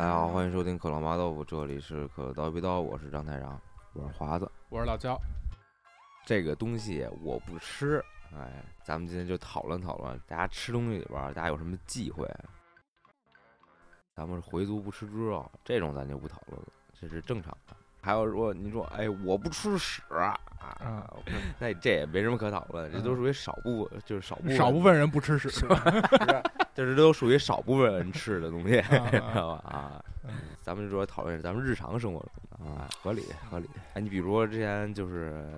大家好，欢迎收听可乐麻豆腐，这里是可乐刀逼刀，我是张太长，我是华子。我是老焦，这个东西我不吃，哎，咱们今天就讨论讨论，大家吃东西里边儿，大家有什么忌讳？咱们是回族不吃猪肉，这种咱就不讨论了，这是正常的。还有说你说，哎，我不吃屎啊，嗯 那这也没什么可讨论，这都属于少部，就是少部分少部分人不吃屎，就是都属于少部分人吃的东西，啊 知道吧？啊嗯，咱们就说讨论咱们日常生活中啊，合理合理。哎，你比如说之前就是，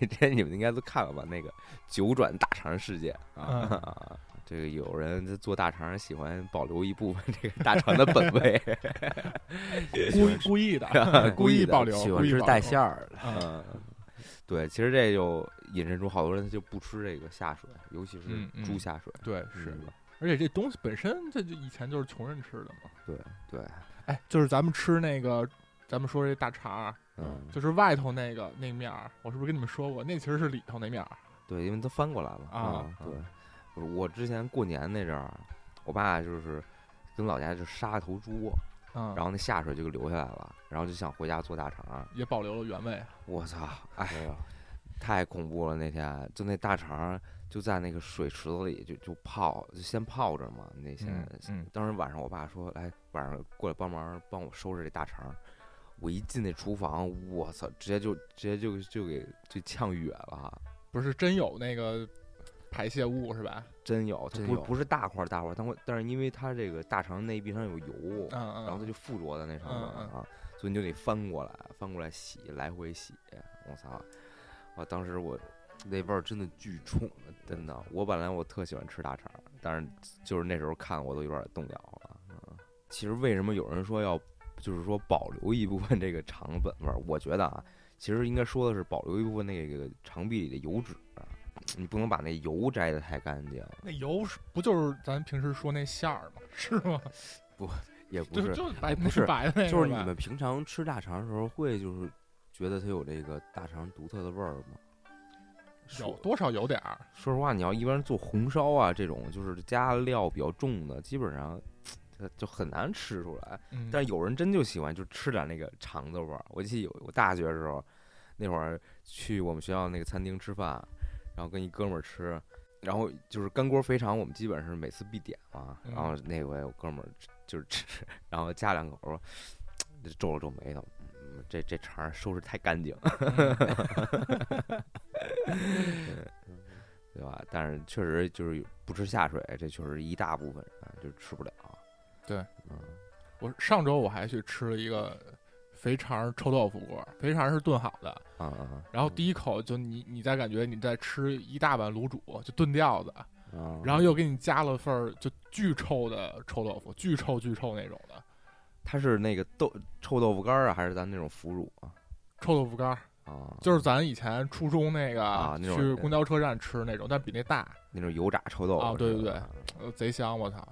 之前你们应该都看了吧？那个九转大肠事件啊，这个有人做大肠喜欢保留一部分这个大肠的本味，故意故意的，故意的保留，喜欢吃带馅儿的，嗯，对，其实这就引申出好多人就不吃这个下水，尤其是猪下水。对是嗯，而且这东西本身这就以前就是穷人吃的嘛。对对，哎，就是咱们吃那个，咱们说这大肠儿，嗯，就是外头那个那面儿，我是不是跟你们说过？那其实是里头那面儿。对，因为它翻过来了啊对，我之前过年那阵儿，我爸就是跟老家就杀了头猪，嗯，然后那下水就给留下来了，然后就想回家做大肠。也保留了原味。我操，哎呀，太恐怖了！那天就那大肠就在那个水池子里就就泡，就先泡着嘛。那先，嗯嗯当时晚上我爸说，来晚上过来帮忙帮我收拾这大肠。我一进那厨房，我操，直接就直接就就给就呛哕了。不是真有那个排泄物是吧？真有，它真有不不是大块儿大块儿，但会但是因为它这个大肠内壁上有油，嗯嗯。然后它就附着在那上面嗯嗯啊，所以你就得翻过来，翻过来洗，来回洗。我操！我当时我那味儿真的巨冲，真的。我本来我特喜欢吃大肠，但是就是那时候看我都有点动摇了。嗯，其实为什么有人说要就是说保留一部分这个肠本味儿？我觉得啊，其实应该说的是保留一部分那个肠壁里的油脂。你不能把那油摘的太干净，那油是不就是咱平时说那馅儿吗？是吗？不也不就是就白不是白的那个就是你们平常吃大肠的时候，会就是觉得它有这个大肠独特的味儿吗？有多少有点儿。说实话，你要一般做红烧啊这种，就是加料比较重的，基本上它就很难吃出来。嗯，但是有人真就喜欢，就吃点那个肠子味儿。我记得有我大学的时候，那会儿去我们学校那个餐厅吃饭，然后跟一哥们儿吃，然后就是干锅肥肠，我们基本是每次必点嘛。嗯然后那回我哥们儿就是吃，然后夹两口，说皱了皱眉头，嗯这这肠儿收拾太干净。对吧？但是确实就是不吃下水，这确实一大部分人就吃不了。对，嗯，我上周我还去吃了一个肥肠臭豆腐锅，肥肠是炖好的，啊啊然后第一口就你你再感觉你在吃一大碗卤煮，就炖掉的，啊！然后又给你加了份儿就巨臭的臭豆腐，巨臭巨臭那种的它是那个豆臭豆腐干儿啊，还是咱那种腐乳啊？臭豆腐干儿，啊，就是咱以前初中那个、去公交车站吃那种，但比那大，那种油炸臭豆腐啊对对对呃，贼香，我操，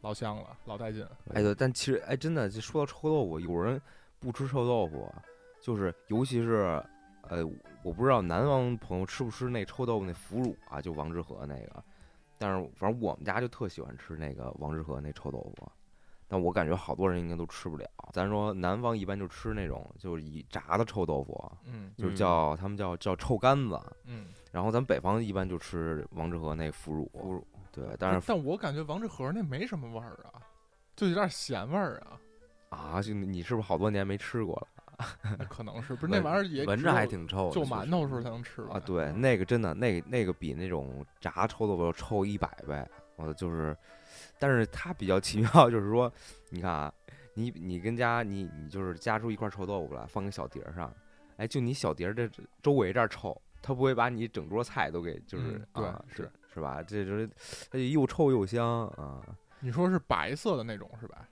老香了，老带劲。哎对，但其实哎，真的，就说到臭豆腐，有人不吃臭豆腐，就是尤其是呃，我不知道南方朋友吃不吃那臭豆腐那腐乳啊，就王致和那个，但是反正我们家就特喜欢吃那个王致和那臭豆腐。但我感觉好多人应该都吃不了。咱说南方一般就吃那种就是以炸的臭豆腐，嗯就是嗯叫他们叫叫臭干子。嗯，然后咱北方一般就吃王致和那腐乳，腐乳对，但是但我感觉王致和那没什么味儿啊，就有点咸味儿啊，啊，就你是不是好多年没吃过了可能是不是那玩意儿也闻着还挺臭的，就馒头时候才能吃啊？对，那个真的，那个那个比那种炸臭豆腐要臭一百倍。我就是，但是它比较奇妙，就是说，你看啊，你你跟家你你就是夹出一块臭豆腐来，放个小碟儿上，哎，就你小碟儿这这周围这儿臭，它不会把你整桌菜都给就是、啊、是是吧？这就是它就又臭又香啊。你说是白色的那种是吧？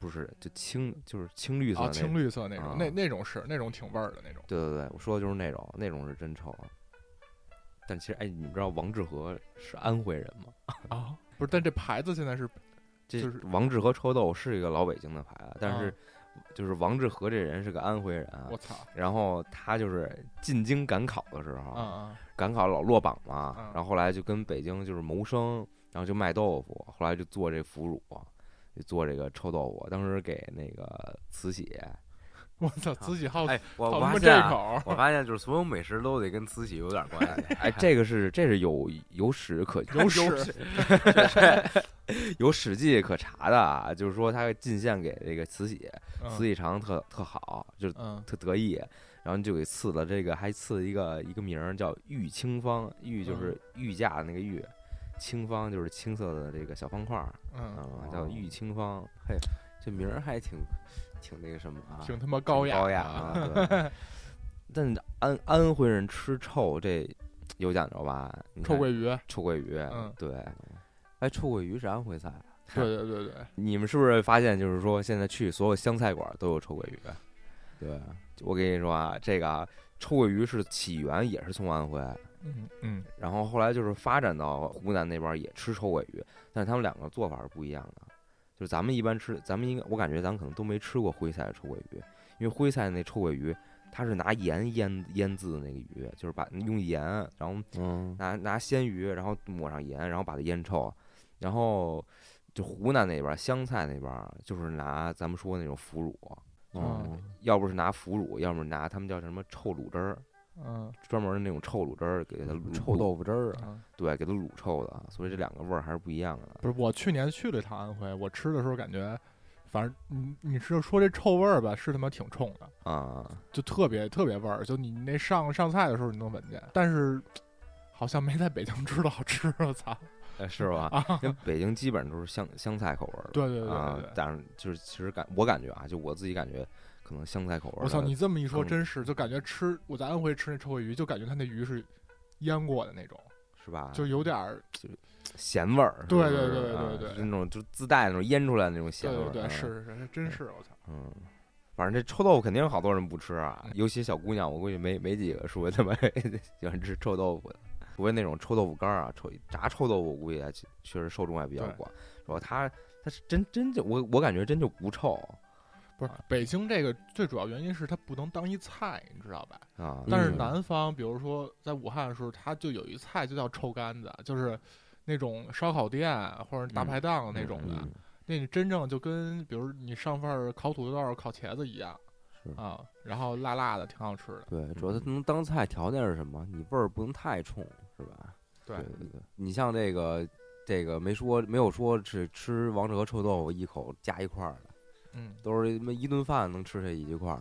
不是，就青就是青绿色。青绿色那种，啊那那种是那种挺味儿的那种。对对对，我说的就是那种，那种是真臭。但其实，哎，你们知道王致和是安徽人吗？啊，不是，但这牌子现在是这就是王致和臭豆是一个老北京的牌子，但是啊就是王致和这人是个安徽人啊我，操，然后他就是进京赶考的时候，啊啊，赶考老落榜嘛，嗯然后后来就跟北京就是谋生，然后就卖豆腐，后来就做这腐乳，做这个臭豆腐，当时给那个慈禧，我操，慈禧好哎，我发现啊这口，我发现就是所有美食都得跟慈禧有点关系。哎，这个是这是有有史可 有史 有史记可查的啊，就是说他进献给这个慈禧，嗯慈禧尝特特好，就特得意，然后就给赐了这个，还赐了一个一个名儿叫玉清芳，玉就是御驾那个玉，清芳就是青色的这个小方块儿嗯，啊，叫玉清芳，嘿，这名儿还挺挺那个什么啊，挺他妈高雅高雅啊，但安安徽人吃臭这有讲究吧？臭鳜鱼，臭鳜鱼，嗯对。哎，臭鳜鱼是安徽菜啊，对对对对，你们是不是发现，就是说现在去所有湘菜馆都有臭鳜鱼？对，我跟你说啊，这个啊，臭鳜鱼是起源也是从安徽，嗯嗯。然后后来就是发展到湖南那边也吃臭鳜鱼，但是他们两个做法是不一样的。就是咱们一般吃，咱们应该我感觉咱们可能都没吃过徽菜的臭鳜鱼，因为徽菜那臭鳜鱼它是拿盐腌腌制的那个鱼，就是把用盐，然后嗯，拿拿鲜鱼，然后抹上盐，然后把它腌臭，然后就湖南那边湘菜那边就是拿咱们说那种腐乳，哦，要不是拿腐乳，要么拿他们叫什么臭卤汁儿，嗯专门的那种臭卤汁儿给它卤臭豆腐汁儿啊，嗯，对，给它卤臭的，所以这两个味儿还是不一样的。不是，我去年去了一趟安徽，我吃的时候感觉，反正你你是说这臭味儿吧，是他妈挺冲的，啊，就特别特别味儿，就你那上上菜的时候你能闻见，但是好像没在北京吃的好吃，我操！呃是吧？因为北京基本上都是湘湘菜口味儿的，对对对啊但是就是其实感我感觉啊，就我自己感觉，可能湘菜口味儿。我操，你这么一说，真是就感觉吃我在安徽吃那臭鳜鱼，就感觉它那鱼是腌过的那种，是吧？就有点儿，咸味儿，对对对对啊对那种就自带那种腌出来的那种咸味儿。对对对，嗯是是是，真是我操，嗯，反正这臭豆腐肯定好多人不吃啊，尤其小姑娘，我估计没没几个说他妈 喜欢吃臭豆腐的。除非那种臭豆腐干儿啊，臭炸臭豆腐，我估计还确确实受众还比较对广。说它它是真真就我我感觉真就不臭不是北京这个最主要原因是它不能当一菜，你知道吧？啊。但是嗯南方，比如说在武汉的时候，它就有一菜就叫臭干子，就是那种烧烤店或者大嗯排档那种的，嗯那你真正就跟比如你上份儿烤土豆儿、烤茄子一样啊，然后辣辣的，挺好吃的。对，主要它能当菜条件是什么？你味儿不能太冲，是吧？对对对对，你像这个这个没说没有说是吃王者和臭豆腐一口加一块儿的，嗯，都是他妈一顿饭能吃下一块儿。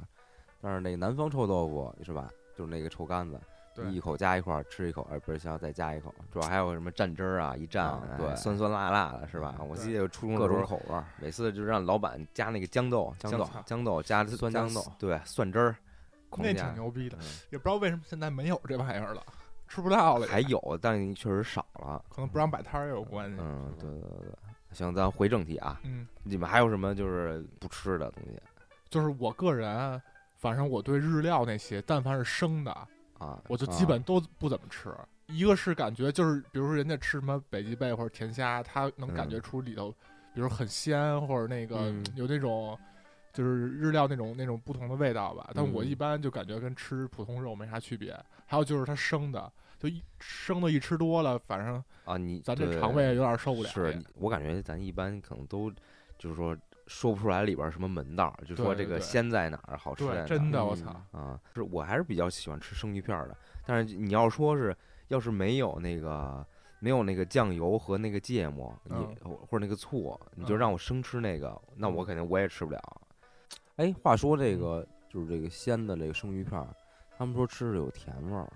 但是那个南方臭豆腐是吧？就是那个臭干子，对一口加一块儿，吃一口，哎，不是香，再加一口，主要还有什么蘸汁儿啊，一蘸，对酸酸辣辣的，是吧？我记得初中各，种口味儿。每次就让老板加那个豇豆，豇豆豇豆加加酸豇豆对，蒜汁儿，那挺牛逼的嗯，也不知道为什么现在没有这玩意儿了，吃不到了，还有，但确实少了。可能不让摆摊儿也有关系。嗯，对对对对。行，咱回正题啊，嗯，你们还有什么就是不吃的东西就是我个人，反正我对日料那些，但凡是生的，啊？我就基本都不怎么吃。一个是感觉就是，比如说人家吃什么北极贝或者甜虾，他能感觉嗯出里头，比如很鲜或者那个嗯有那种，就是日料那种那种不同的味道吧。但我嗯一般就感觉跟吃普通肉没啥区别。还有就是它生的，就一生的一吃多了，反正啊，你咱这肠胃有点受不了。是我感觉咱一般可能都就是说说不出来里边儿什么门道，就说这个鲜在哪儿，好吃在哪，儿。真的，我嗯操！啊，是我还是比较喜欢吃生鱼片儿的。但是你要说是，要是没有那个没有那个酱油和那个芥末，你、嗯或者那个醋，你就嗯让我生吃那个，那我肯定我也吃不了。哎，话说这个就是这个鲜的这个生鱼片儿，他们说吃着有甜味儿，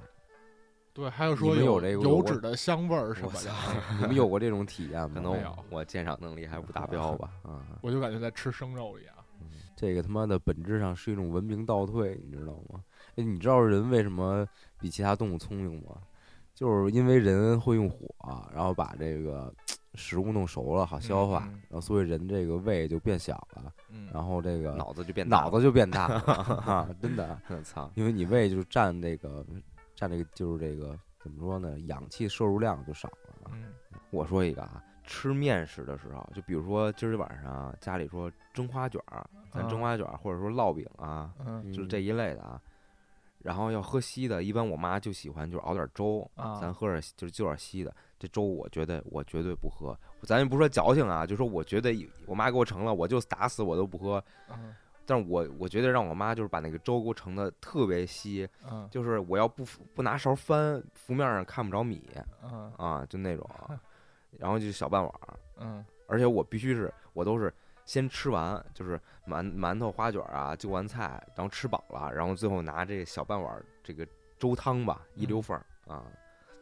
对，还有说们有这个油脂的香味儿什我么的，你们有过这种体验吗？可能没有我鉴赏能力还不达标吧。啊，我就感觉在吃生肉一样。嗯这个他妈的本质上是一种文明倒退，你知道吗？哎，你知道人为什么比其他动物聪明吗？就是因为人会用火，然后把这个食物弄熟了，好消化，然后所以人这个胃就变小了，嗯，然后这个脑子就变大脑子就变大了，啊真的，我，操！因为你胃就是占那个占这个就是这个怎么说呢？氧气摄入量就少了。嗯我说一个啊，吃面食的时候，就比如说今儿晚上家里说蒸花卷儿，咱蒸啊花卷儿或者说烙饼啊，嗯就是这一类的啊。然后要喝稀的，一般我妈就喜欢就是熬点粥，啊咱喝点就是就点稀的。这粥我觉得我绝对不喝，咱也不说矫情啊，就说我觉得我妈给我盛了，我就打死我都不喝。嗯但是我我觉得让我妈就是把那个粥给我盛的特别稀，嗯就是我要不不拿勺翻，浮面上看不着米嗯啊，就那种，然后就小半碗儿，嗯而且我必须是我都是先吃完，就是馒馒头、花卷儿啊，就完菜，然后吃饱了，然后最后拿这小半碗儿这个粥汤吧，一溜缝儿啊。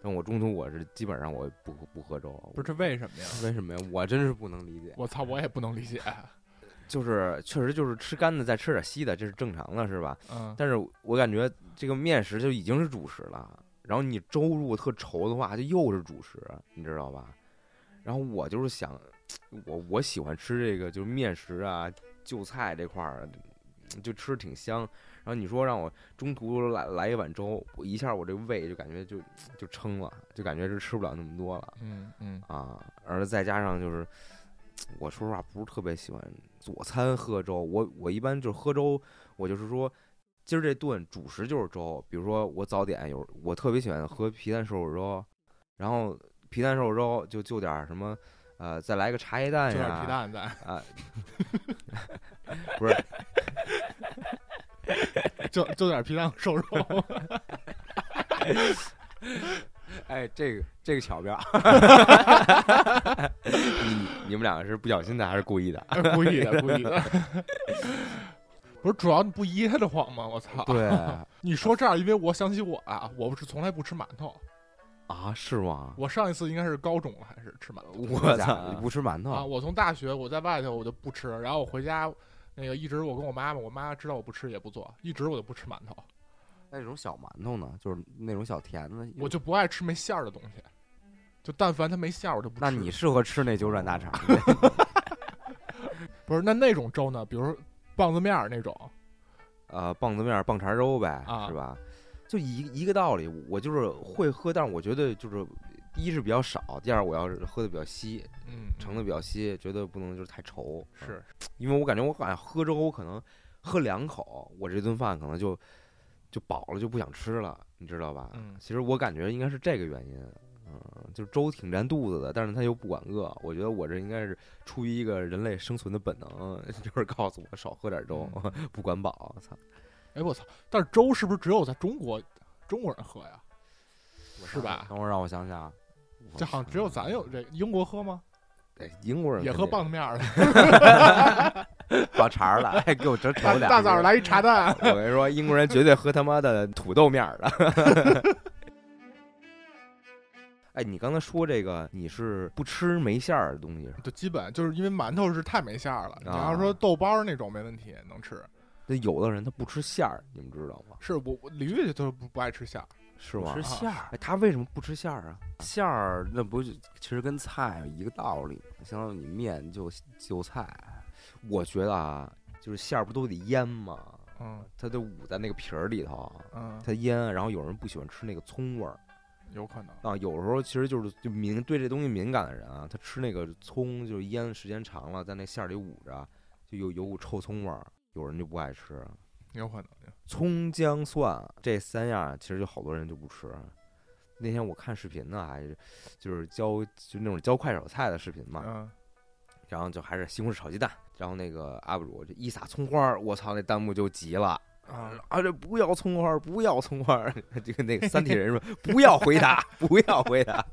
但我中途我是基本上我不不喝粥，不是这为什么呀？为什么呀？我真是不能理解。我操，我也不能理解。就是确实就是吃干的再吃点稀的，这是正常的，是吧？嗯但是我感觉这个面食就已经是主食了，然后你粥如果特稠的话，就又是主食，你知道吧？然后我就是想，我我喜欢吃这个就是面食啊、就菜这块儿，就吃挺香。然后你说让我中途来来一碗粥，我一下我这胃就感觉就就撑了，就感觉是吃不了那么多了嗯嗯啊。而再加上就是，我说实话不是特别喜欢佐餐喝粥，我我一般就是喝粥，我就是说。今儿这顿主食就是粥，比如说我早点有，我特别喜欢喝皮蛋瘦肉粥，然后皮蛋瘦肉粥就就点儿什么，呃，再来个茶叶蛋就呀，点皮蛋蛋，啊，不是，就就点皮蛋瘦肉。哎，这个这个巧妙，你你们两个是不小心的还是故意的？故意的，故意的。不是，主要你不噎得慌吗？我操！对你说这儿，因为我想起我啊，我不是从来不吃馒头。啊，是吗？我上一次应该是高中了，还是吃馒头我操你不吃馒头啊？我从大学我在外头我就不吃，然后我回家，那个一直我跟我妈妈，我妈知道我不吃也不做，一直我就不吃馒头，那种小馒头呢？就是那种小甜的。我就不爱吃没馅儿的东西，就但凡它没馅儿我就不吃。那你适合吃那九转大肠。不是那那种粥呢？比如棒子面儿那种，呃，棒子面儿、棒碴粥呗，啊是吧？就一一个道理，我就是会喝，但是我觉得就是第一是比较少，第二我要是喝的比较稀，嗯，盛的比较稀，觉得不能就是太稠，是因为我感觉我好像喝粥，我可能喝两口，我这顿饭可能就就饱了，就不想吃了，你知道吧？嗯其实我感觉应该是这个原因，嗯，就是粥挺占肚子的，但是他又不管饿，我觉得我这应该是出于一个人类生存的本能，就是告诉我少喝点粥，不管饱，操！哎我操！但是粥是不是只有在中国中国人喝呀？是吧？等会儿让我想想，这好像只有咱有这，英国喝吗？对，英国人也喝棒子面儿的，爆茬儿了，哎，给我整大瞅俩。大早上来一茶蛋。我跟你说，英国人绝对喝他妈的土豆面儿的。哎，你刚才说这个，你是不吃没馅儿的东西？就基本就是因为馒头是太没馅儿了。你啊要说豆包儿那种没问题，能吃。那有的人他不吃馅儿，你们知道吗？是我我李玉就是不不爱吃馅儿，是吗吃？馅儿，哎，他为什么不吃馅儿啊？馅儿那不是其实跟菜一个道理吗？相当于你面就就菜，我觉得啊，就是馅儿不都得腌吗？嗯它得捂在那个皮儿里头，嗯，它腌。然后有人不喜欢吃那个葱味儿有可能。啊，有时候其实就是就敏对这东西敏感的人啊，他吃那个葱就是腌的时间长了，在那馅儿里捂着，就有有股臭葱味儿。有人就不爱吃，有可能。葱姜蒜这三样，其实就好多人就不吃。那天我看视频呢，还是就是教就那种教快手菜的视频嘛，嗯，然后就还是西红柿炒鸡蛋，然后那个 UP 主就一撒葱花儿，我操，那弹幕就急了。啊，啊！这不要葱花儿，不要葱花儿。这个那个三体人说不要回答，不要回答，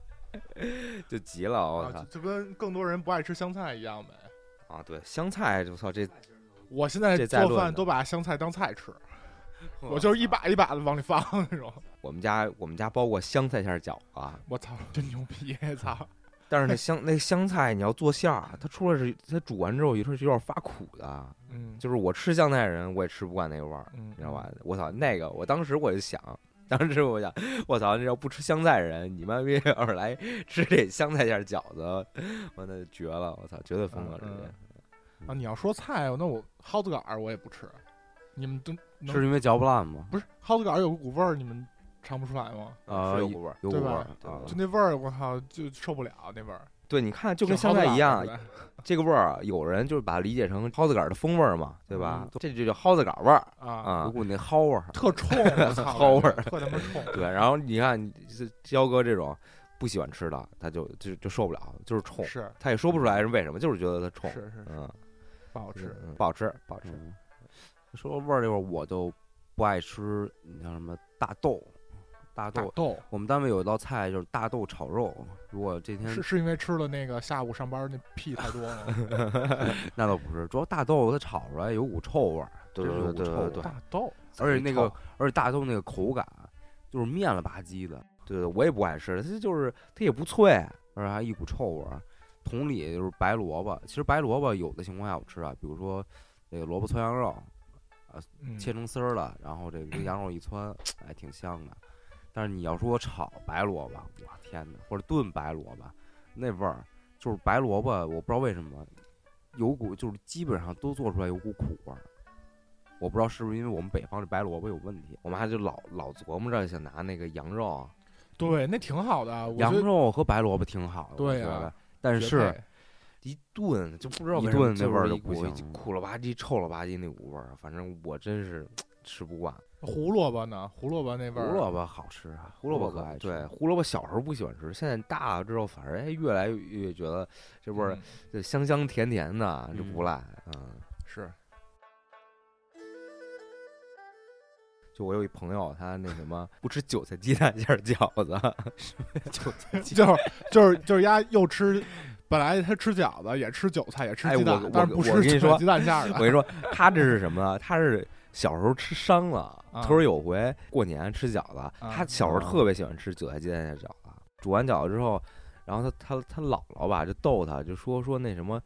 就急了。我操就跟更多人不爱吃香菜一样呗。啊！对，香菜，我操，这我现在做饭都把香菜当菜吃，我就是一把一把的往里放 那种。我们家我们家包过香菜馅儿饺子啊，我操，真牛逼！操，但是那香那香菜你要做馅儿，它出来是它煮完之后有时候是有点发苦的，嗯，就是我吃香菜的人我也吃不惯那个味儿，嗯，你知道吧？我操，那个我当时我就想。当时我想，我操！这要不吃香菜的人，你妈逼要是来吃这香菜馅儿饺子，我那绝了！我操，绝对疯了！直嗯接。啊，你要说菜，那我蒿子杆儿我也不吃。你们都是因为嚼不烂吗？不是蒿子杆儿有股味儿，你们尝不出来吗？啊，是有股味儿有股味对吧儿就那味儿，我靠，就受不了那味儿。对，你看就跟挺好的香菜一样，这个味儿啊，有人就是把它理解成蒿子杆儿的风味儿嘛，对吧嗯？这就叫蒿子杆儿味儿啊，啊有。股那蒿味儿，特冲，我 操，蒿味儿特他妈冲。对，然后你看，你这焦哥这种不喜欢吃的，他就就就受不了，就是冲，是他也说不出来是为什么，就是觉得他冲。是是，嗯，不好吃。嗯不好吃，不好吃。嗯，说到味儿这块儿，我就不爱吃，你像什么大豆，大豆。大豆我们单位有一道菜就是大豆炒肉，如果这天是是因为吃了那个下午上班那屁太多了？那倒不是，主要大豆它炒出来有股臭味儿，对对对对对大豆而且那个而且大豆那个口感就是面了吧唧的，对对，我也不爱吃，它就是它也不脆。而且还一股臭味儿。同理就是白萝卜，其实白萝卜有的情况下我吃啊，比如说那个萝卜汆羊肉，嗯切成丝儿了，然后这个跟羊肉一汆，哎，挺香的。但是你要说炒白萝卜，我天哪，或者炖白萝卜，那味儿就是白萝卜，我不知道为什么有股就是基本上都做出来有股苦味儿。我不知道是不是因为我们北方这白萝卜有问题。我们还就老老琢磨着想拿那个羊肉，对，那挺好的。羊肉和白萝卜挺好的，对呀我觉得但是一炖就不知道一为什么炖那味儿就不行苦了吧唧、臭了吧唧那股味儿，反正我真是吃不惯。胡萝卜呢？胡萝卜那味儿，胡萝卜好吃啊，胡萝卜可爱吃。对胡萝卜小时候不喜欢吃，现在大了之后，反而哎越来越越觉得这味儿嗯就香香甜甜的，这不嗯赖。嗯，是就我有一朋友，他那什么不吃韭菜鸡蛋馅儿饺子，韭菜鸡就是就是就是丫又吃，本来他吃饺子也吃韭菜也吃哎鸡蛋，我但是不吃韭菜鸡蛋馅儿的。我跟你说，他这是什么呢？他是小时候吃伤了。啊他说有回过年吃饺子，啊他小时候啊特别喜欢吃韭菜鸡蛋馅饺子。煮完饺子之后，然后他他他姥姥吧就逗他，就说说那什么。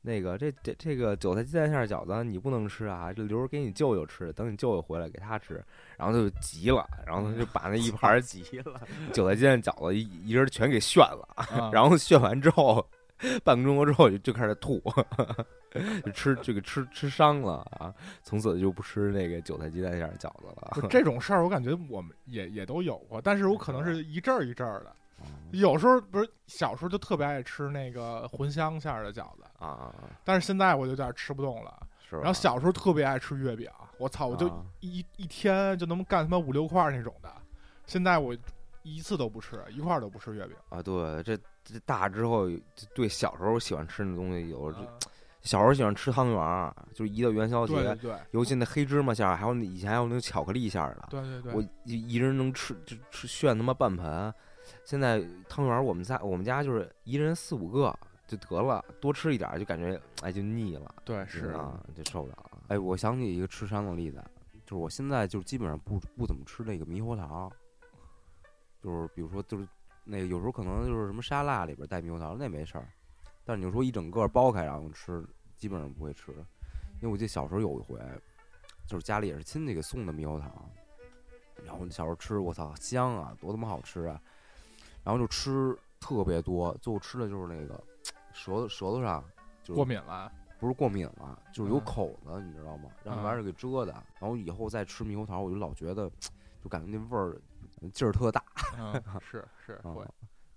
那个这这这个韭菜鸡蛋馅饺子你不能吃啊，就留着给你舅舅吃，等你舅舅回来给他吃。然后他就急了，然后他就把那一盘儿急了，韭菜鸡蛋饺子一一人全给炫了。啊然后炫完之后，半个钟头之后就就开始吐，就吃这个吃吃伤了啊！从此就不吃那个韭菜鸡蛋馅儿饺子了。这种事儿，我感觉我们也也都有过，但是我可能是一阵儿一阵儿的。嗯有时候不是小时候就特别爱吃那个茴香馅儿的饺子，啊，但是现在我就有点吃不动了。是吧？然后小时候特别爱吃月饼，我操，我就啊一一天就能干他妈五六块儿那种的。现在我一次都不吃，一块儿都不吃月饼。啊，对，这这大之后，对小时候喜欢吃那东西有，小时候喜欢吃汤圆儿，就是一到元宵节，对尤其那黑芝麻馅儿，还有那以前还有那个巧克力馅儿的，对对对，我一一人能吃就吃炫他妈半盆。现在汤圆儿我们家我们家就是一人四五个就得了，多吃一点儿就感觉哎就腻了，对是啊，就受不了了。哎，我想起一个吃伤的例子，就是我现在就是基本上不不怎么吃那个猕猴桃，就是比如说就是那个有时候可能就是什么沙拉里边带猕猴桃那没事儿，但是你就说一整个剥开然后吃，基本上不会吃，因为我记得小时候有一回，就是家里也是亲戚给送的猕猴桃，然后小时候吃我操香啊，多他妈好吃啊，然后就吃特别多，最后吃的就是那个舌头舌头上就是过敏了。不是过敏了，就是有嗯口子，你知道吗？让玩意儿给遮的。然后以后再吃猕猴桃，我就老觉得，就感觉那味儿劲儿特大，嗯，是是啊会。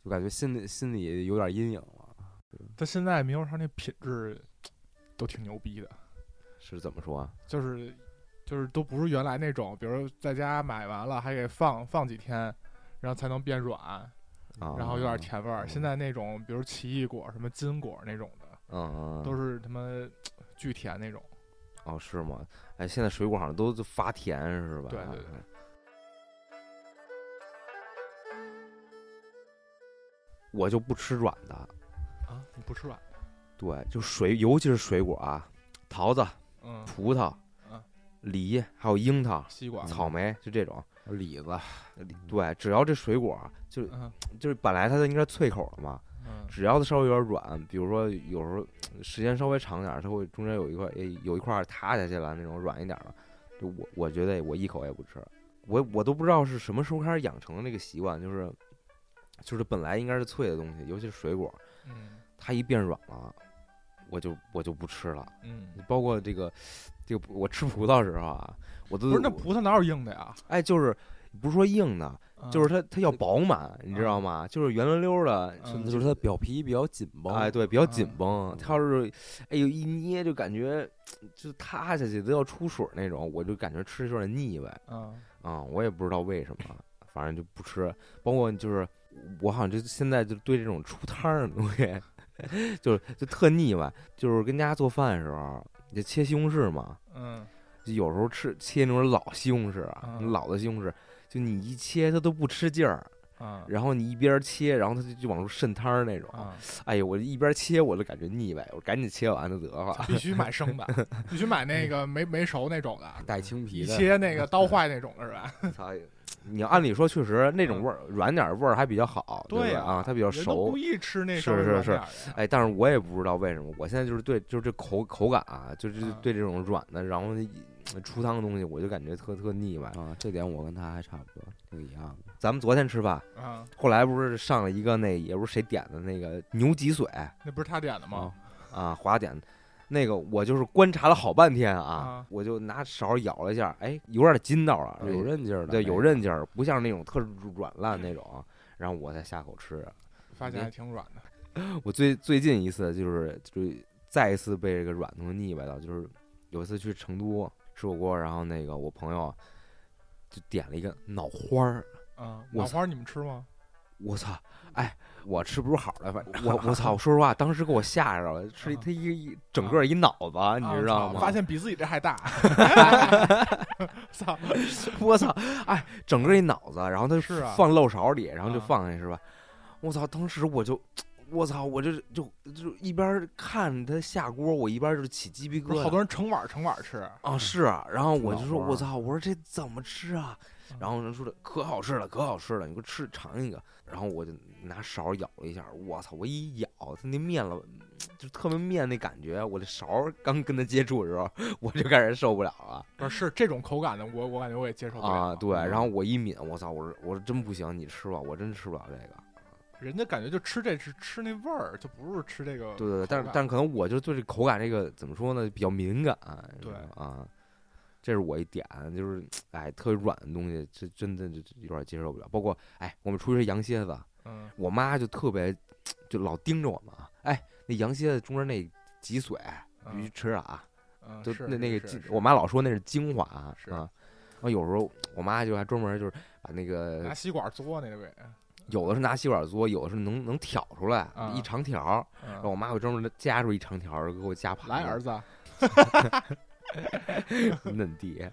就感觉心里心里有点阴影了。但现在猕猴桃那品质都挺牛逼的，是怎么说啊？就是就是都不是原来那种，比如在家买完了还给放放几天，然后才能变软，啊，然后有点甜味儿。嗯现在那种，比如奇异果、什么金果那种的，嗯嗯，都是他妈巨甜那种。哦是吗？哎，现在水果好像都都发甜是吧？对对对。我就不吃软的，啊，你不吃软的？对，就水，尤其是水果啊，桃子、嗯，葡萄嗯、梨，还有樱桃、西瓜，草莓，就这种。李子，对，只要这水果啊就嗯。就是本来它就应该脆口的嘛，嗯。只要它稍微有点软，比如说有时候时间稍微长点儿，它会中间有一块诶有一块儿塌下去了那种软一点儿的，就我我觉得我一口也不吃，我我都不知道是什么时候开始养成的这个习惯，就是就是本来应该是脆的东西，尤其是水果，嗯它一变软了，我就我就不吃了。嗯，包括这个这个我吃葡萄的时候啊，我都不是那葡萄哪有硬的呀？哎就是不是说硬的，嗯就是它它要饱满，你知道嗯吗？就是圆溜溜的，嗯就是它表皮比较紧绷，哎，对，比较紧嗯绷。它要是哎呦一捏就感觉就塌下去都要出水那种，我就感觉吃着有点腻歪嗯啊、我也不知道为什么，反正就不吃。包括就是我好像就现在就对这种出汤儿的东西，就是就特腻歪。就是跟家做饭的时候，就切西红柿嘛，嗯就有时候吃切那种老西红柿啊，嗯老的西红柿，就你一切它都不吃劲儿。嗯然后你一边切，然后它就就往出渗汤儿那种。啊，哎呦，我一边切我就感觉腻歪，我赶紧切完就得了。必须买生的，必须买那个没没熟那种的，带青皮的，切那个 刀坏那种的是吧？操！你要按理说，确实那种味儿软点儿味儿还比较好，对啊，它比较熟故。意吃那是是是哎，但是我也不知道为什么，我现在就是对，就是这口口感啊，就是嗯对这种软的，然后那出汤的东西，我就感觉特特腻歪。啊，这点我跟他还差不多，挺一样的。咱们昨天吃饭，啊，后来不是上了一个那也不是谁点的那个牛脊髓那不是他点的吗？啊，华点的，那个我就是观察了好半天啊啊，我就拿勺舀了一下，哎，有点筋道了，有韧劲儿的，对，有韧劲儿，不像那种特软烂那种，然后我才下口吃。发现还挺软的。我最最近一次就是就再一次被这个软东西腻歪到，就是有一次去成都吃火锅，然后那个我朋友就点了一个脑花儿，嗯，脑花你们吃吗？我操！哎，我吃不出好来，反正我我操！说实话，当时给我吓着了，吃啊他一一整个一脑子，你知道吗？啊发现比自己这还大。操！我操！哎，整个一脑子，然后他是啊放漏勺里，然后就啊放下是吧？我操！当时我就，我操！我就就就一边看他下锅，我一边就起鸡皮疙瘩。好多人盛碗盛碗吃。啊，是啊，然后我就说，我操，我说这怎么吃啊？然后人说的可好吃了，可好吃了，你给我吃尝一个。然后我就拿勺舀了一下，我操，我一咬，它那面了，就特别面那感觉，我这勺刚跟它接触的时候，我就开始受不了了不是是这种口感的，我我感觉我也接受不了啊！对，嗯然后我一抿，我操，我说我说真不行，你吃吧，我真吃不了这个。人家感觉就吃这是吃那味儿，就不是吃这个。对对对，但是但是可能我就对这口感这个怎么说呢，比较敏感。对啊，这是我一点，就是哎，特别软的东西，这真的就有点接受不了。包括哎，我们出去吃羊蝎子，嗯我妈就特别就老盯着我们啊，哎，那羊蝎子中间那脊髓必须嗯吃啊，嗯，就是那那个我妈老说那是精华啊。是啊，然后有时候我妈就还专门就是把那个拿吸管嘬那个呗。有的是拿吸管嘬，有的是能能挑出来啊一长条儿，然后嗯，我妈会专门夹出一长条儿给我夹盘子。来儿子，嫩爹。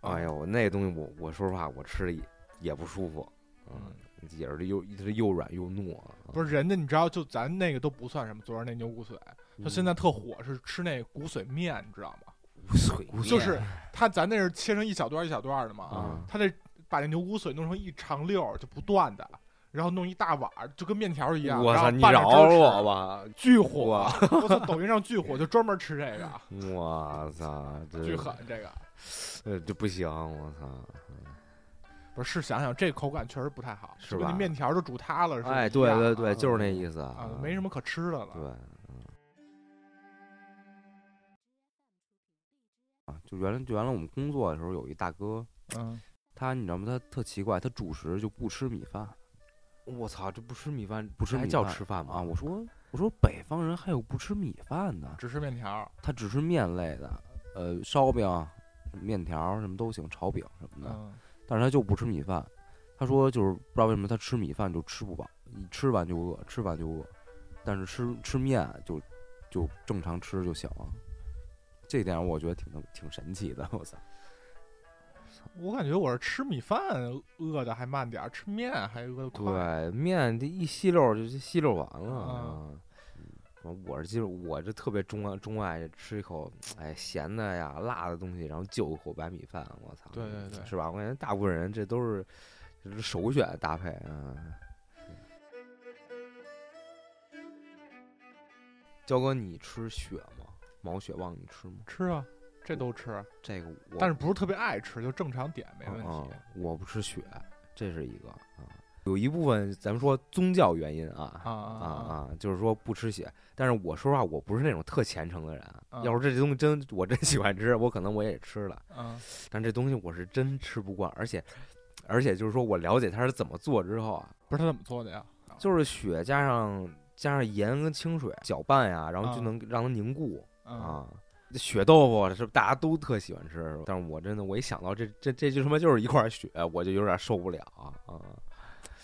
哎呦，那东西我我说实话，我吃的也也不舒服，嗯，也是又它又软又糯。不是人家，你知道，就咱那个都不算什么。昨儿那牛骨髓，嗯他现在特火，是吃那骨髓面，你知道吗？水就是他咱那是切成一小段儿一小段儿的嘛，啊他这把那牛骨髓弄成一长溜儿，就不断的，然后弄一大碗儿，就跟面条儿一样。我操，你饶了我！吧！巨火！我操，抖音上巨火，就专门吃这个，我操，巨狠这个。呃，这不行！我操！不是，是想想这口感确实不太好，是吧那面条儿都煮塌了似的。哎，对对对，就是那意思啊，没什么可吃的了。对，啊，就原来就原来我们工作的时候有一大哥，嗯，他你知道吗？他特奇怪，他主食就不吃米饭，我操，这不吃米饭，不吃还叫吃饭吗？啊！我说我说北方人还有不吃米饭的，只吃面条。他只吃面类的，呃，烧饼、面条什么都行，炒饼什么的，嗯，但是他就不吃米饭。他说就是不知道为什么他吃米饭就吃不饱，一吃完就饿，吃完就饿，但是吃吃面就就正常吃就行。这点我觉得挺挺神奇的，我操！我感觉我是吃米饭饿的还慢点儿，吃面还饿得快。对，面这一吸溜儿就吸溜儿完了。啊嗯我我是就是我这特别钟爱钟爱吃一口哎咸的呀辣的东西，然后就一口白米饭，我操！对对对是吧？我感觉大部分人这都是这是首选搭配啊。焦哥，你吃血吗？毛血旺你吃吗？吃啊，这都吃，这个我但是不是特别爱吃，就正常点没问题。啊我不吃血，这是一个啊。有一部分咱们说宗教原因啊啊啊就是说不吃血。但是我说实话，我不是那种特虔诚的人。啊要是这东西真我真喜欢吃，我可能我也吃了。嗯但这东西我是真吃不惯，而且而且就是说我了解它是怎么做之后啊，不是他怎么做的呀？就是血加上加上盐跟清水搅拌呀，然后就啊能让它凝固嗯，啊。这血豆腐是不是大家都特喜欢吃？但是我真的我一想到这这这就他妈就是一块血，我就有点受不了啊！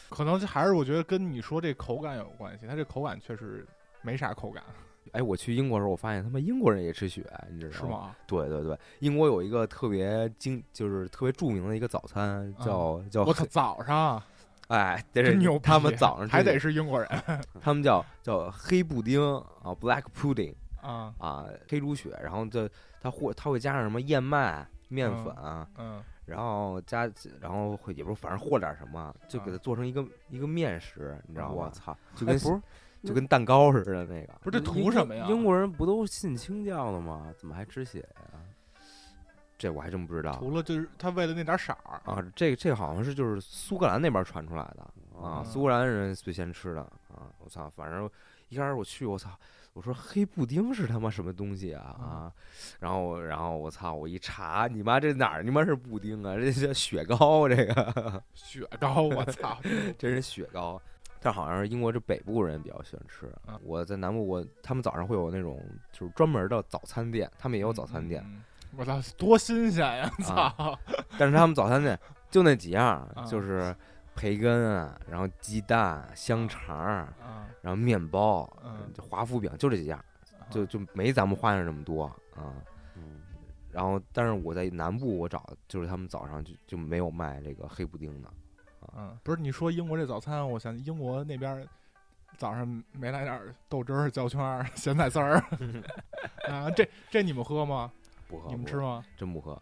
可能还是我觉得跟你说这口感有关系，它这口感确实没啥口感，哎，我去英国的时候，我发现他们英国人也吃血，你知道是？吗？对对对，英国有一个特别经，就是特别著名的一个早餐，叫、叫啊我操，早上哎，这是牛！他们早上还得是英国人 他们叫叫黑布丁啊，black pudding 啊，啊，黑猪血，然后这它或它会加上什么燕麦、面嗯粉啊，嗯然后加然后会也不是反正和点什么，就给它做成一个一个面食，你知道吗？我操，就跟哎不是就跟蛋糕似的那个。不是这英图什么呀？英国人不都信清教的吗？怎么还吃血呀？这我还真不知道除了就是他为了那点色儿啊。这个这个好像是就是苏格兰那边传出来的啊，嗯苏格兰人最先吃的啊。我操，反正一开始我去，我操，我说黑布丁是他妈什么东西啊嗯啊！然后然后我操，我一查，你妈这哪儿你妈是布丁啊？这叫雪糕，这个 雪糕，我操！真是雪糕。但好像是英国这北部人比较喜欢吃嗯。我在南部，我他们早上会有那种就是专门的早餐店，他们也有早餐店，嗯，我操，多新鲜呀！啊操，但是他们早餐店就那几样啊，就是培根啊，然后鸡蛋、香肠然后面包，嗯华夫饼，就这几样，就就没咱们花样这么多啊。嗯，然后，但是我在南部，我找就是他们早上就就没有卖这个黑布丁的，嗯，不是你说英国这早餐，我想英国那边儿早上没来点儿豆汁儿、焦圈儿、咸菜丝儿 啊，这这你们喝吗？不喝，你们？吃吗？真不喝，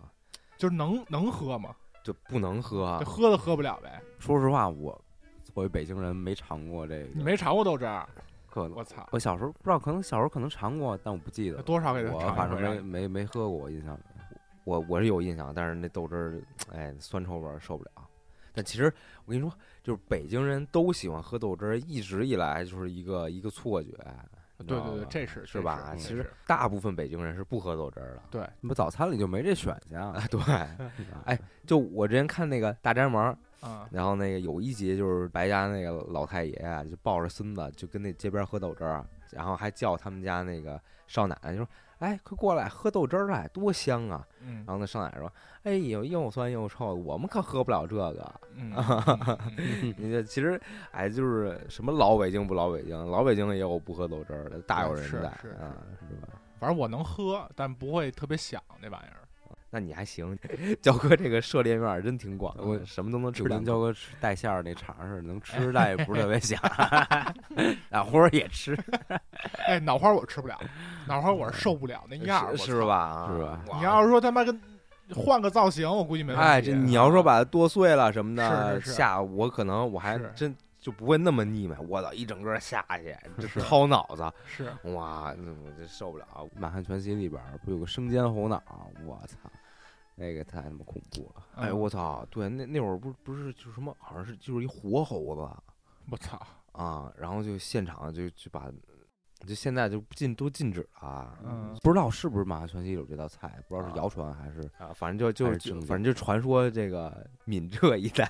就是能能喝吗？就不能喝这。喝都喝不了呗。说实话，我作为北京人没尝过这个，你没尝过豆汁儿？可能我操，我小时候不知道，可能小时候可能尝过，但我不记得。多少给他我反正没没没喝过，我印象里。我我是有印象，但是那豆汁儿，哎，酸臭味受不了。但其实我跟你说，就是北京人都喜欢喝豆汁儿，一直以来就是一个一个错觉，对对对，这是是吧？其实大部分北京人是不喝豆汁儿的。对，你不早餐里就没这选项。啊，对，哎，就我之前看那个《大宅门》，嗯，然后那个有一集就是白家那个老太爷啊，就抱着孙子，就跟那街边喝豆汁儿，然后还叫他们家那个少奶奶，就说：“哎，快过来喝豆汁儿来，多香啊！”嗯然后那少奶奶说：“哎呦，又酸又臭，我们可喝不了这个。嗯嗯，嗯 你这其实，哎，就是什么老北京不老北京，老北京也有不喝豆汁儿的，大有人在是啊，是吧？反正我能喝，但不会特别想那玩意儿。那你还行，焦哥这个涉猎面儿真挺广的，我什么都能吃就。跟焦哥吃带馅儿那肠似的，能吃 但也不是特别想。脑花儿也吃，哎，脑花我吃不了，脑花我是受不了那样儿，是是吧？啊是吧你要是说他妈跟换个造型，我估计没问题。哎，这你要说把它剁碎了什么的下，我可能我还真就不会那么腻歪。我操，一整个下去，这掏脑子，是哇，那我这受不了。《满汉全席》里边儿不有个生煎猴脑？我操，那个太他妈恐怖了。哎，嗯我操，对，那那会儿不是不是就什么，好像是就是一活猴子我操，啊，然后就现场就就把，就现在就禁都禁止了。嗯不知道是不是《马汉全席》有这道菜，不知道啊是谣传还是啊，反正就就反正就传说这个闽浙一带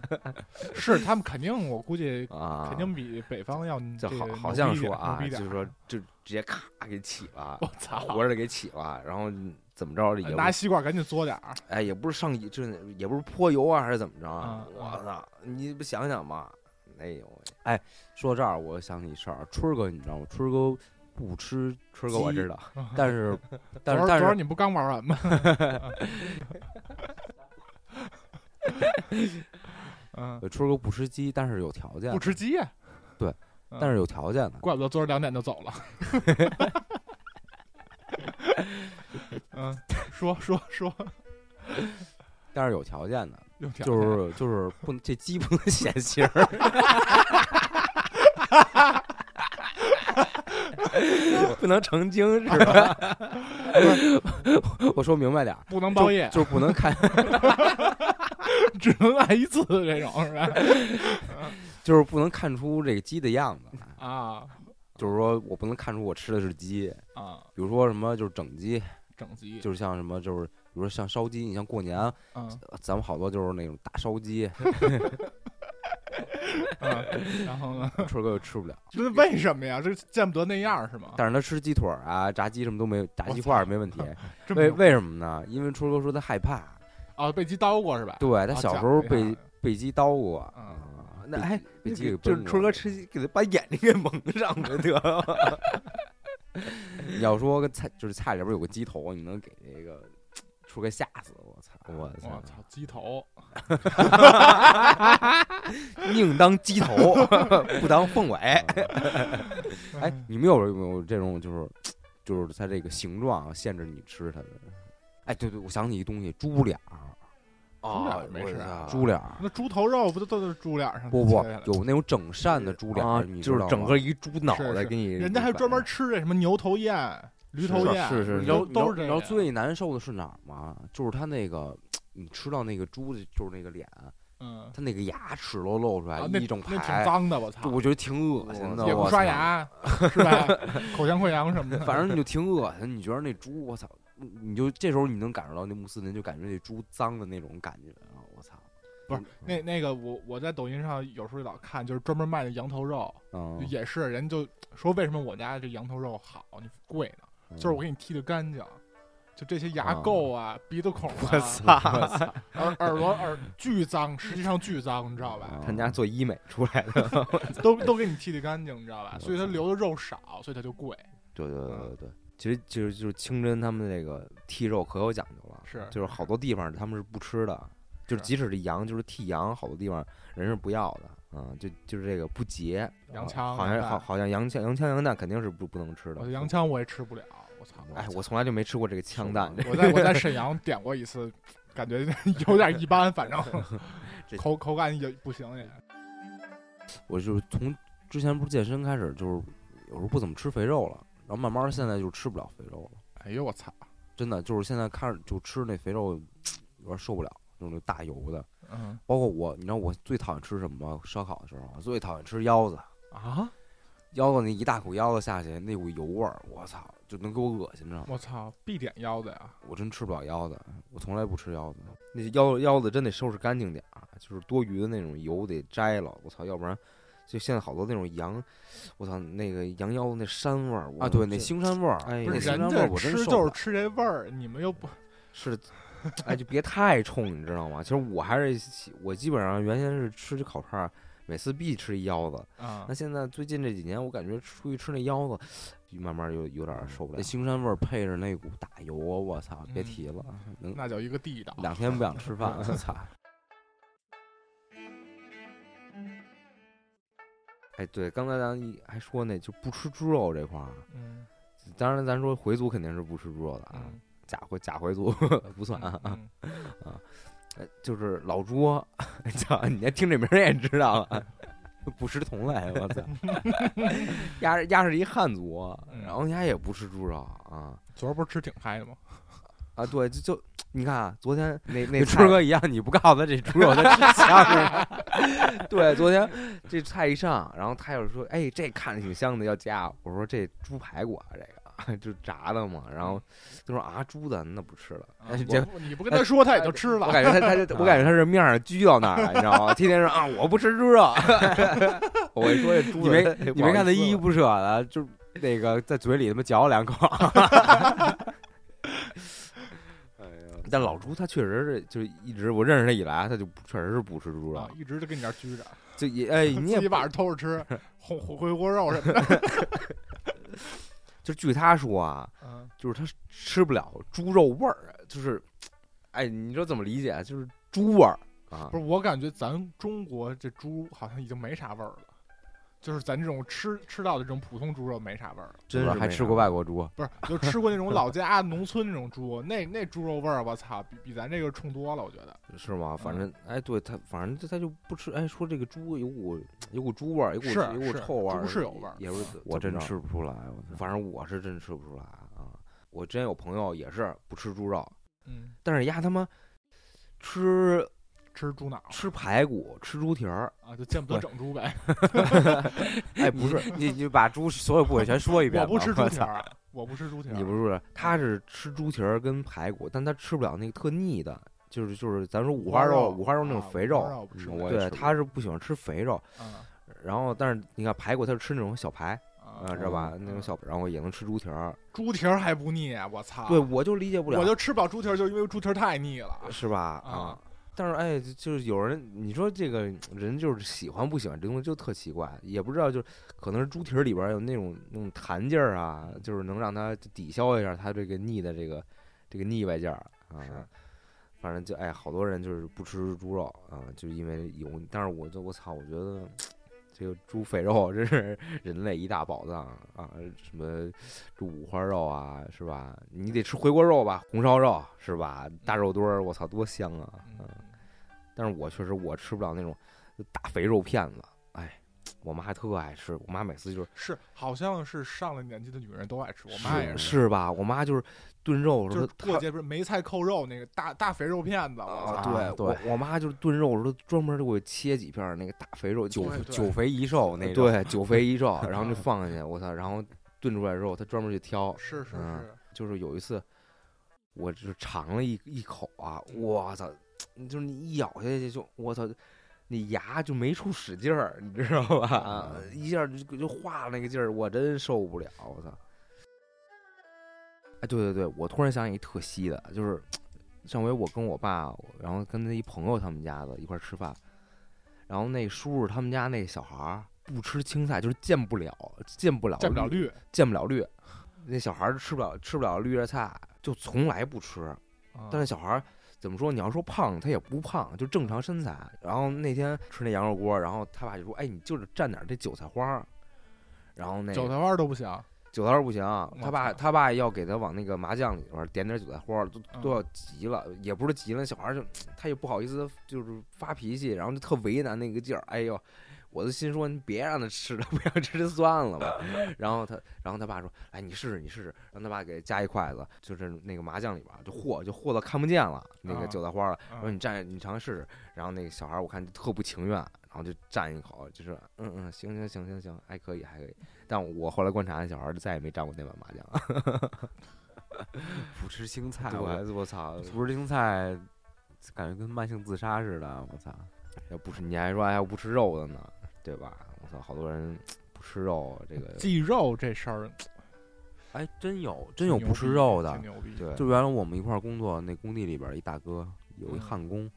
是他们肯定，我估计啊，肯定比北方要就好好像说啊，就是说就直接咔给起了我，操，活着给起了，然后怎么着也拿不吸管赶紧嘬点儿。哎也不是上就是也不是泼油啊还是怎么着我操，你不想想吧？哎呦喂，说到这儿，我想起一事儿，春儿哥你知道吗？春儿哥不吃春哥我知道，但是 但是但是你不刚玩完吗？嗯，呃春儿哥不吃鸡，但是有条件不，吃鸡呀？对嗯，但是有条件的。怪不得昨儿两点就走了。嗯，说说说，但是有条件的，就是就是不能这鸡不能显形儿，不能成精是吧？我说明白点儿，不能包夜，就是不能看，只能来一次这种是吧？就是不能看出这个鸡的样子，啊就是说我不能看出我吃的是鸡，啊，比如说什么就是整鸡，整鸡就是像什么就是比如说像烧鸡，你像过年，嗯呃咱们好多就是那种大烧鸡 嗯，然后呢？春哥又吃不了。这为什么呀？这见不得那样是吗？但是他吃鸡腿儿啊、炸鸡什么都没，炸鸡块儿没问题。这么为为什么呢？因为春哥说他害怕，哦，被鸡叨过是吧？对他哦小时候被被鸡叨过。嗯啊那哎，被鸡给就是春哥吃鸡，给他把眼睛给蒙上就得了。你 要说跟菜就是菜里边有个鸡头，你能给这个出个吓死我操！我我操，鸡头！宁当鸡头，不当凤尾。哎哎，你们有没有这种就是就是它这个形状限制你吃它的？哎，对对，我想起一东西，猪脸儿，猪脸儿没事啊猪脸儿。那猪头肉不都都是猪脸上不不有那种整扇的猪脸就是整个一猪脑是是袋给你，人家还专门吃这什么牛头宴、驴头宴，是是你知道都都是这样。最难受的是哪儿吗？就是他那个，你吃到那个猪的，就是那个脸，嗯，它那个牙齿都露出来一整那挺排，脏的，我操！我觉得挺恶心的。也不刷，牙，是吧？口腔溃疡什么的，反正你就挺恶心。你觉得那猪，我操，你你就这时候你能感受到那穆斯林就感觉那猪脏的那种感觉啊！我操，不是那那个我我在抖音上有时候老看，就是专门卖的羊头肉，嗯，也是人就说为什么我家这羊头肉好，你贵呢？嗯就是我给你剃的干净，就这些牙垢啊、鼻子孔我啊、操，耳耳朵耳巨脏，实际上巨脏，你知道吧？嗯他家做医美出来的。都都给你剃的干净，你知道吧？所以它留的肉少，所以它就贵。对对对嗯对对，其实就是就是清真他们那个剔肉可有讲究了，是就是好多地方他们是不吃的，就是是即使这羊就是剔羊，好多地方人是不要的，嗯，就就是这个不洁，羊腔好像好好像羊腔羊腔羊蛋肯定是不不能吃的羊腔我也吃不了，我操！哎，我从来就没吃过这个枪蛋，我在我在沈阳点过一次，感觉 有点一般，反正 这口口感也不行也。我就是从之前不是健身开始，就是有时候不怎么吃肥肉了，然后慢慢现在就吃不了肥肉了。哎呦我操！真的就是现在看着就吃那肥肉，有点受不了，那种大油的。嗯包括我，你知道我最讨厌吃什么吗？烧烤的时候，我最讨厌吃腰子。啊！腰子那一大口腰子下去，那股油味儿，我操，就能给我恶心着。我操，必点腰子呀！我真吃不了腰子，我从来不吃腰子。那腰腰子真得收拾干净点儿，就是多余的那种油得摘了，我操，要不然就现在好多那种羊，我操，那个羊腰子那膻味儿啊，对，那腥膻味儿，哎那腥膻味儿我真吃。就是吃这味儿，你们又不是，哎，就别太冲，你知道吗？其实我还是喜我基本上原先是吃这烤串儿，每次必吃一腰子。啊那？现在最近这几年，我感觉出去吃那腰子，就慢慢有有点儿受不了那。腥膻味儿配着那股大油啊，我操，别嗯提了，能那叫一个地道。两天不想吃饭，我操。哎，对，刚才咱一还说那就不吃猪肉这块儿，嗯当然咱说回族肯定是不吃猪肉的啊，嗯假回假回族不算啊。嗯哎，就是老朱，操，你连听这名儿也知道了，不吃同类，我操，丫是丫是一汉族，嗯然后丫也不吃猪肉啊昨儿不是吃挺嗨的吗？啊，对，就就你看啊，昨天那那春哥一样，你不告诉他这猪肉他吃香 对，昨天这菜一上，然后他又说，哎，这看着挺香的，要加，我说这猪排骨啊，这个 就炸的嘛，然后他说啊，猪的那不吃了，啊你不跟他说，他也就吃了。我感觉他他就我感觉他是面儿拘到那儿了，你知道吗？天天说啊，我不吃猪肉。我一说这猪你没，你没看他依依不舍的，就那个在嘴里他妈嚼了两口。但老朱他确实是就一直我认识他以来，他就不确实是不吃猪肉，，啊一直都跟你这儿拘着，就也哎 你也不自己晚上偷着吃红红回锅肉什么的。就据他说啊，嗯就是他吃不了猪肉味儿，就是哎你说怎么理解？就是猪味儿啊不，是，我感觉咱中国这猪好像已经没啥味儿了，就是咱这种吃吃到的这种普通猪肉没啥味儿。真是还吃过外国猪？不是，就吃过那种 老家农村那种猪，那那猪肉味儿，我操，比比咱这个冲多了，我觉得。是吗？反嗯正哎，对他，反正他他就不吃。哎，说这个猪有股有股猪味儿，有股是有股臭味儿，猪是有味儿也是我真吃不出来，反正我是真吃不出来啊。我之前有朋友也是不吃猪肉，嗯，但是丫他妈吃吃猪脑吃排骨，吃猪蹄儿。啊，就见不得整猪呗。哎，不是，你你把猪所有部位全说一遍吧。我不吃猪蹄儿，我不吃猪蹄儿。你不是，他是吃猪蹄儿跟排骨，但他吃不了那个特腻的，就是就是咱说五花肉五花肉那种啊肥肉对，他是不喜欢吃肥肉。啊然后，但是你看排骨，他是吃那种小排，啊啊，知道吧？那种小，然后也能吃猪蹄儿。猪蹄儿还不腻，我操！对，我就理解不了，我就吃不了猪蹄儿，就是因为猪蹄儿太腻了。是吧？啊啊。但是哎，就就是有人，你说这个人就是喜欢不喜欢这东西就特奇怪，也不知道，就是可能是猪蹄儿里边有那种那种弹劲儿啊，就是能让它抵消一下它这个腻的这个这个腻歪劲儿啊是。反正就哎，好多人就是不吃猪肉啊，就因为有。但是我就我操，我觉得这个猪肥肉真是人类一大宝藏啊！什么这五花肉啊，是吧？你得吃回锅肉吧，红烧肉是吧？大肉墩儿，我操，多香啊！嗯，但是我确实我吃不了那种大肥肉片子，哎，我妈还特爱吃，我妈每次就是是，好像是上了年纪的女人都爱吃，我妈也是吧？我妈就是炖肉时候，就是过节不是梅菜扣肉那个大大肥肉片子，我啊，操！对，对我我妈就是炖肉时候专门就给我切几片儿那个大肥肉，久对对久肥一瘦那种。对，九肥一瘦，然后就放下去，我操，然后炖出来之后，她专门去挑，是是嗯是，就是有一次，我就尝了一一口啊，我操，就是你一咬下去就我操，那牙就没处使劲儿，你知道吧？啊一下就就化了那个劲儿，我真受不了，我操！哎，对对对，我突然想起一特稀的，就是上回我跟我爸，然后跟他一朋友他们家的一块儿吃饭，然后那叔叔他们家那小孩儿不吃青菜，就是见不了见不了绿见不了绿，见不了绿，那小孩儿吃不了吃不了绿叶菜，就从来不吃。啊但是小孩儿怎么说？你要说胖，他也不胖，就正常身材。然后那天吃那羊肉锅，然后他爸就说：“哎，你就是蘸点这韭菜花。”然后那韭菜花都不行，韭菜花不行，他爸他爸要给他往那个麻酱里边点点韭菜花，都嗯都要急了，也不是急了，小孩就 他也不好意思，就是发脾气，然后就特为难那个劲儿。哎呦，我的心说你别让他吃了，不要吃就算了吧。然后他，然后他爸说：“哎，你试试，你试试。”让他爸给夹一筷子，就是那个麻酱里边儿就和就和到看不见了那个啊韭菜花儿了。啊说你蘸，你尝试试。然后那个小孩儿我看就特不情愿，然后就蘸一口，就是嗯嗯，行行行行行，还可以还可以。但我后来观察，那小孩儿就再也没蘸过那碗麻酱。不吃青菜，对，我我操！不吃青菜，感觉跟慢性自杀似的。我操！要不吃，你还说还有不吃肉的呢，对吧？我操，好多人不吃肉，这个忌肉这事儿哎，真有真有不吃肉的。对，就原来我们一块儿工作，那工地里边儿一大哥有一嗯焊工，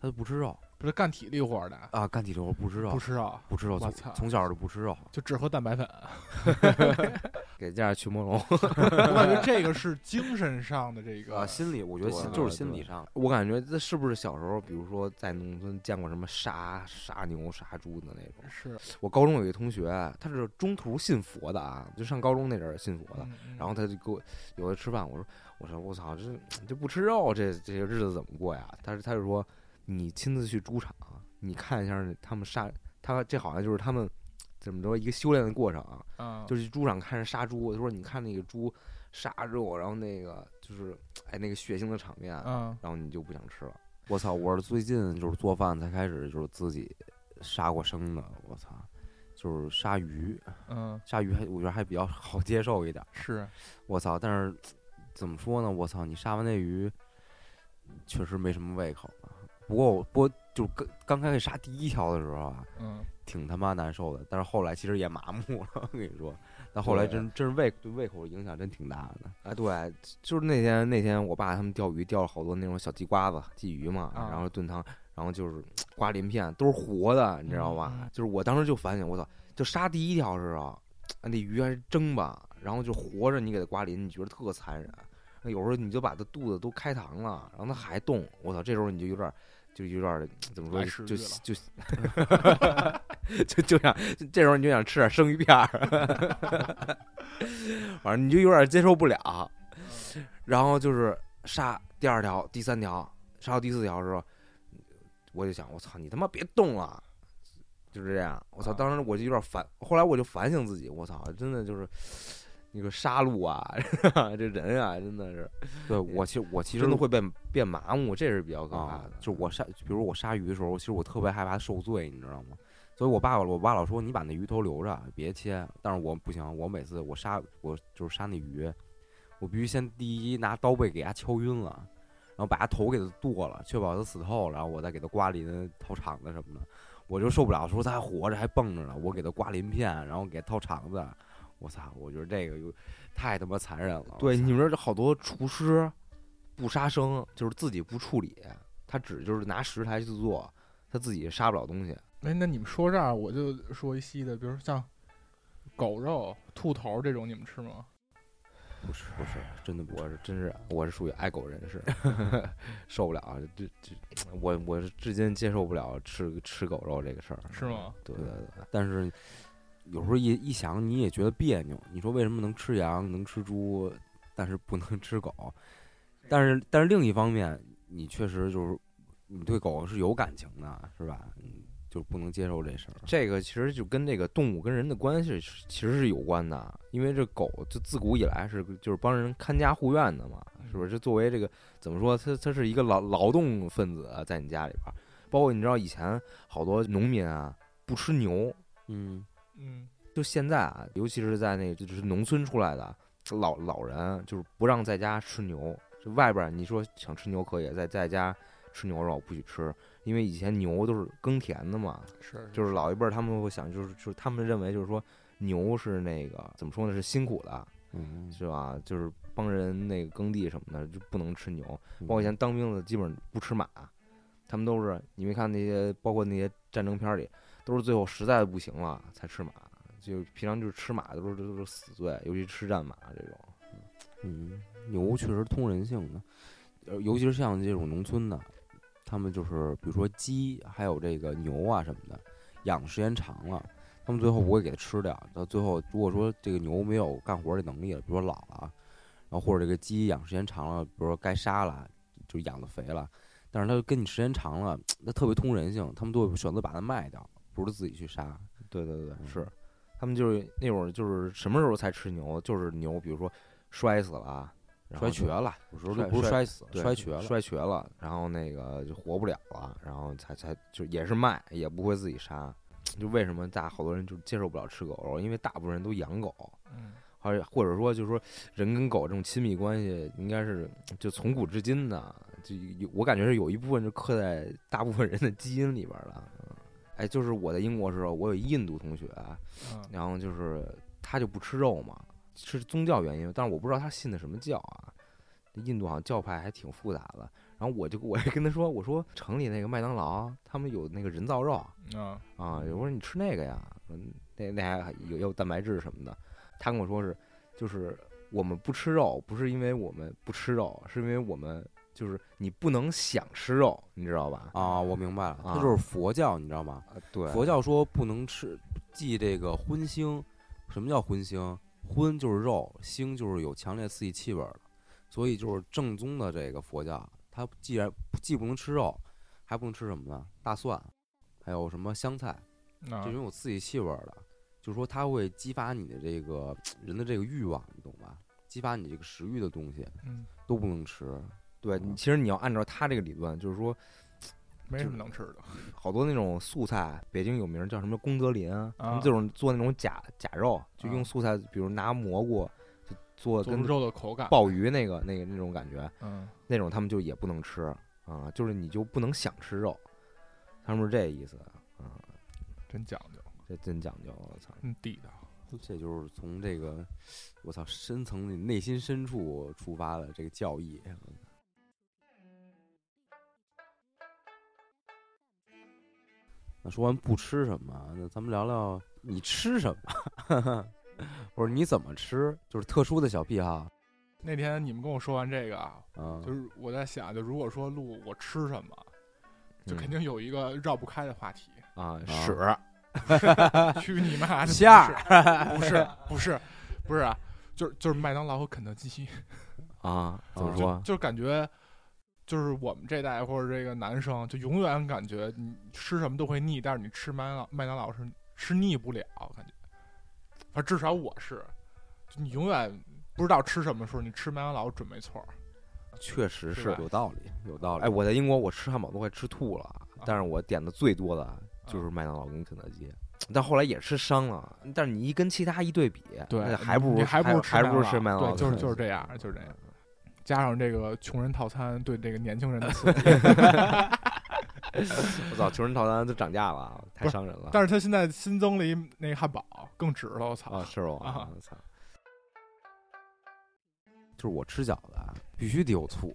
他就不吃肉不是干体力活的，啊，干体力活不吃肉不，吃肉，不吃肉，从我操从小就不吃肉。就只喝蛋白粉。给家驱魔龙。我感觉这个是精神上的这个啊，心理，我觉得心就是心理上。我感觉这是不是小时候，比如说在农村见过什么杀杀牛、杀猪的那种？是，我高中有一个同学，他是中途信佛的啊，就上高中那阵儿信佛的，然后他就给我有的吃饭，我说我说我操，这这不吃肉，这这些日子怎么过呀？他是他就说你亲自去猪场，你看一下他们杀他，这好像就是他们怎么着一个修炼的过程啊，嗯，就是去猪场看着杀猪，他说你看那个猪杀肉，然后那个就是哎那个血腥的场面，嗯然后你就不想吃了。我操！我是最近就是做饭才开始就是自己杀过生的。我操！就是杀鱼，嗯杀鱼还我觉得还比较好接受一点。是，我操！但是怎么说呢？我操！你杀完那鱼，确实没什么胃口了。不过我不过就刚刚开始杀第一条的时候啊，嗯挺他妈难受的。但是后来其实也麻木了，我跟你说。但后来真真是胃对胃口影响真挺大的。哎，对，就是那天那天我爸他们钓鱼钓了好多那种小鸡瓜子、鲫鱼嘛，啊然后炖汤，然后就是 瓜鳞片都是活的，你知道吧？就是我当时就反省，我操，就杀第一条时候，啊那鱼还是蒸吧，然后就活着，你给它刮鳞，你觉得特残忍。那有时候你就把它肚子都开膛了，然后它还动，我操，这时候你就有点儿就有点儿怎么说就就就 就就想这时候你就想吃点生鱼片儿，反正你就有点接受不了。然后就是杀第二条、第三条，杀到第四条的时候，我就想，我操，你他妈别动了，就是这样。我操，啊当时我就有点反，后来我就反省自己，我操，真的就是那个杀戮啊，这人啊，真的是对我其实我其实真的会变变麻木，这是比较可怕啊的。，就我杀，比如我杀鱼的时候，其实我特别害怕受罪，你知道吗？所以我爸我爸老说你把那鱼头留着，别切。但是我不行，我每次我杀我就是杀那鱼，我必须先第一拿刀背给它敲晕了，然后把它头给它剁了，确保它死透，然后我再给它刮鳞、掏肠子什么的。我就受不了，说它还活着还蹦着呢，我给它刮鳞片，然后给它掏肠子。我操！我觉得这个有太他妈残忍了。对，你们这好多厨师不杀生，就是自己不处理，他只就是拿食材去做，他自己杀不了东西。哎，那你们说这儿，我就说一细的，比如像狗肉、兔头这种，你们吃吗？不是不是，真的不是。我是真是我是属于爱狗人士，受不了，这这我我是至今接受不了吃吃狗肉这个事儿。是吗？对对对，但是有时候一一想，你也觉得别扭。你说为什么能吃羊，能吃猪，但是不能吃狗？但是但是另一方面，你确实就是你对狗是有感情的，是吧？嗯，就不能接受这事儿。这个其实就跟这个动物跟人的关系其实是有关的，因为这狗就自古以来是就是帮人看家护院的嘛，是不是？这作为这个怎么说，它它是一个劳劳动分子啊在你家里边儿，包括你知道以前好多农民啊不吃牛，嗯嗯，就现在啊，尤其是在那个就是农村出来的老老人，就是不让在家吃牛。就外边儿你说想吃牛可以，在在家吃牛肉不许吃，因为以前牛都是耕田的嘛，是就是老一辈儿他们会想，就是就是他们认为就是说牛是那个怎么说呢，是辛苦的，嗯，是吧？就是帮人那个耕地什么的，就不能吃牛。嗯包括以前当兵的，基本上不吃马，他们都是你没看那些，包括那些战争片儿里，都是最后实在不行了才吃马。就平常就是吃马的都是都是死罪，尤其吃战马这种。嗯，牛确实通人性的，尤其是像这种农村的，他们就是比如说鸡，还有这个牛啊什么的，养的时间长了，他们最后不会给它吃掉。到最后，如果说这个牛没有干活的能力了，比如说老了，然后或者这个鸡养时间长了，比如说该杀了，就养的肥了，但是它跟你时间长了，它特别通人性，他们都会选择把它卖掉，不是自己去杀。对对对，嗯是，他们就是那会儿就是什么时候才吃牛？就是牛，比如说摔死了，然后摔瘸了，有时候摔都不是摔摔死，对摔瘸了。摔瘸了，然后那个就活不了了，然后才才就也是卖，也不会自己杀。就为什么大好多人就接受不了吃狗肉？因为大部分人都养狗，嗯，而且或者说就是说人跟狗这种亲密关系，应该是就从古至今的，就有我感觉是有一部分是刻在大部分人的基因里边的。嗯哎，就是我在英国时候，我有一印度同学，嗯然后就是他就不吃肉嘛，是宗教原因，但是我不知道他信的什么教啊。印度好像教派还挺复杂的。然后我就我也跟他说，我说城里那个麦当劳他们有那个人造肉啊，啊，我说你吃那个呀，嗯，那那还有有蛋白质什么的。他跟我说是，就是我们不吃肉，不是因为我们不吃肉，是因为我们就是你不能想吃肉，你知道吧？啊，我明白了，啊它就是佛教，你知道吗？啊，对，佛教说不能吃忌这个荤腥。什么叫荤腥？荤就是肉，腥就是有强烈刺激气味儿的。所以就是正宗的这个佛教，它既然既不能吃肉，还不能吃什么呢？大蒜，还有什么香菜，啊这种有刺激气味儿的，就是说它会激发你的这个 人的这个欲望，你懂吧？激发你这个食欲的东西嗯，都不能吃。对，你其实你要按照他这个理论，就是说 没什么能吃的。好多那种素菜，北京有名叫什么功德林，他啊们这种做那种假假肉，就啊用素菜，比如拿蘑菇就做跟肉的口感。鲍鱼那个那个那种感觉，嗯，那种他们就也不能吃啊，就是你就不能想吃肉，他们是这意思啊，真讲究，这真讲究，我操！真地道。这就是从这个我操深层的内心深处出发的这个教义。那说完不吃什么，那咱们聊聊你吃什么，或者你怎么吃，就是特殊的小癖好。那天你们跟我说完这个啊，啊，就是我在想，就如果说录我吃什么，就嗯肯定有一个绕不开的话题。啊，啊屎 去你妈的！馅儿不是不是不是啊，就是就是麦当劳和肯德基，啊，怎么啊说？就是感觉。就是我们这代或者这个男生，就永远感觉你吃什么都会腻，但是你吃麦当劳麦当劳是吃腻不了，感觉。反正至少我是，就你永远不知道吃什么时候，你吃麦当劳准没错儿。确实是。有道理，有道理。哎，我在英国我吃汉堡都快吃吐了，但是我点的最多的就是啊麦当劳跟肯德基。但后来也吃伤了，但是你一跟其他一对比，对，还不如还不如还不如吃麦当劳。对，就是就是这样，就是这样。加上这个穷人套餐对这个年轻人的刺激，我操，穷人套餐都涨价了，太伤人了。但是他现在新增了一那个汉堡，更值了，我操！啊，是我操！就是我吃饺子啊，必须得有醋，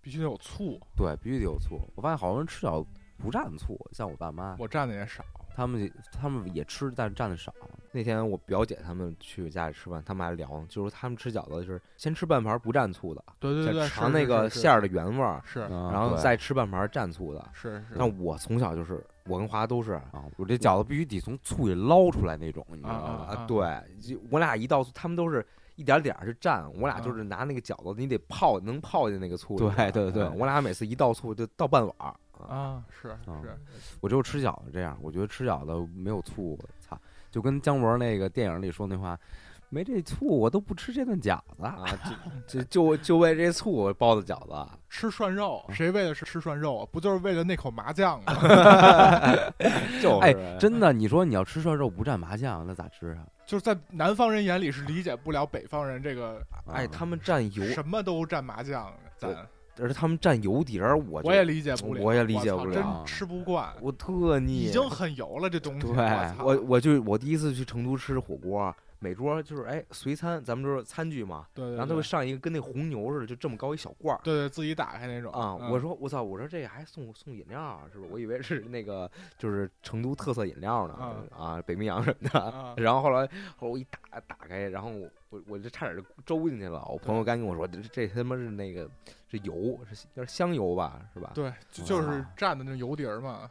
必须得有醋，对，必须得有醋。我发现好多人吃饺子不蘸醋，像我爸妈，我蘸的也少。他们也他们也吃，但是蘸的少。那天我表姐他们去我家里吃饭，他们还聊，就是他们吃饺子就是先吃半盘不蘸醋的，对对对，尝那个馅儿的原味儿，是然然后再吃半盘蘸醋的。是是，但我从小就是，我跟华都是啊，我这饺子必须得从醋里捞出来那种，你知道啊吗？啊，对，我俩一倒醋，他们都是一点点儿去蘸，我俩就是拿那个饺子，你得泡，能泡进那个醋里。对对对嗯我俩每次一倒醋就倒半碗儿。啊啊是啊是，我只有吃饺子这样，我觉得吃饺子没有醋，操，就跟姜文那个电影里说那话，没这醋我都不吃这顿饺子。啊，就就就就为这醋包的饺子，吃涮肉，谁为了是吃涮肉啊？不就是为了那口麻酱吗？就是哎，真的，你说你要吃涮肉不蘸麻酱，那咋吃啊？就是在南方人眼里是理解不了北方人这个哎，啊他们蘸油，什么都蘸麻酱，咱而且他们蘸油碟儿，我我也理解不了，我也理解不了真吃不惯，我特腻，已经很油了这东西。对我我就我第一次去成都吃火锅，每桌就是哎随餐，咱们就是餐具嘛，对对，然后他会上一个跟那红牛似的，就这么高一小罐儿。对对自己打开那种啊！嗯我说我操！我说这还送送饮料啊，是不是？我以为是那个就是成都特色饮料呢啊，北冰洋什么的。啊 然后后来后来我一打打开，然后我我我就差点就周进去了。我朋友刚跟我说，这这他妈是那个是油，是叫香油吧，是吧？对，就就是蘸的那油碟儿嘛。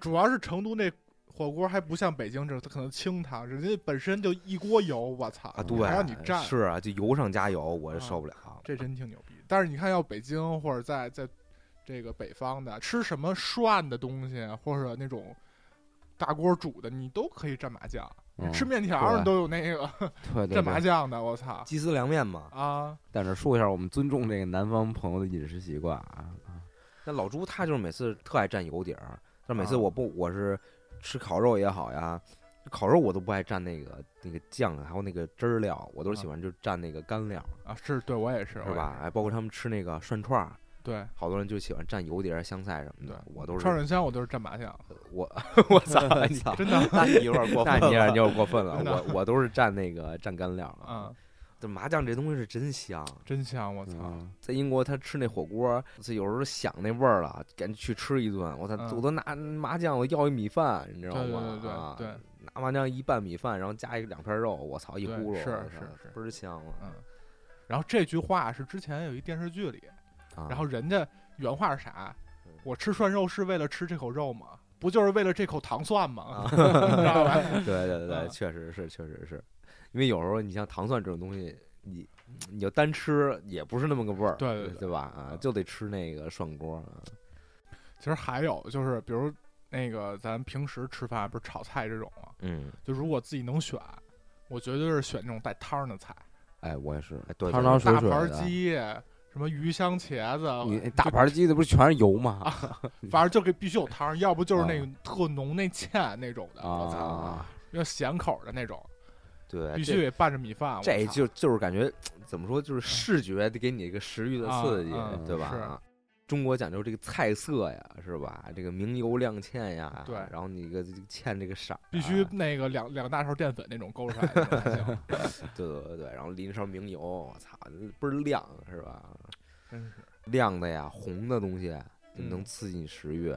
主要是成都那火锅还不像北京这，它可能清汤，人家本身就一锅油，我操啊，对，还让你蘸，是啊，就油上加油，我受不了。这真挺牛逼。但是你看，要北京或者在在这个北方的吃什么涮的东西，或者那种大锅煮的，你都可以蘸麻酱。嗯吃面条都有那个蘸麻。酱的，我操鸡丝凉面嘛，啊！但是说一下，我们尊重这个南方朋友的饮食习惯啊。啊那老朱他就是每次特爱蘸油底儿，但每次啊我不我是吃烤肉也好呀，烤肉我都不爱蘸那个那个酱啊，还有那个汁儿料，我都是喜欢就蘸那个干料，啊，是对我也是，是吧？哎，包括他们吃那个涮串儿，对，好多人就喜欢蘸油碟儿、香菜什么对的，我都是串串香我都是蘸麻酱，我 我操你操真的那你有点过 分，那你有点过分了。我我都是蘸那个蘸干料啊，，这麻酱这东西是真香。真香，我操！嗯在英国，他吃那火锅，这有时候想那味儿了，赶紧去吃一顿。我操，嗯我都拿麻酱，我要一米饭，你知道对对吗？对对啊对，拿麻酱一拌米饭，然后加一两片肉，我操，一对呼噜，是是是倍儿香啊！嗯，然后这句话是之前有一电视剧里，啊然后人家原话是啥嗯？我吃涮肉是为了吃这口肉吗？不就是为了这口糖蒜吗？啊 知道吧？对对对，嗯确实是，确实是，因为有时候你像糖蒜这种东西，你你就单吃也不是那么个味儿，对对对对吧？啊，就得吃那个涮锅啊。其实还有就是，比如那个咱平时吃饭不是炒菜这种吗？嗯，就如果自己能选，我绝对是选那种带汤儿的菜，哎，我也是哎，对，汤对汤水水大盘的。鸡，什么鱼香茄子，你大盘鸡的不是全是油吗？反正就给必须有汤儿，要不就是那啊个特浓那芡那种的，我操，啊，要咸口的那种，对，必这须得拌着米饭。我这就就是感觉怎么说，就是视觉得给你一个食欲的刺激，对吧？中国讲究这个菜色呀，是吧？这个明油亮芡呀，对然后你个这个芡这个色必须那个两两大勺淀粉那种勾出来 对对对对，然后淋上明油，我操，倍儿亮，是吧？真是。亮的呀，红的东西就能嗯刺激你食欲。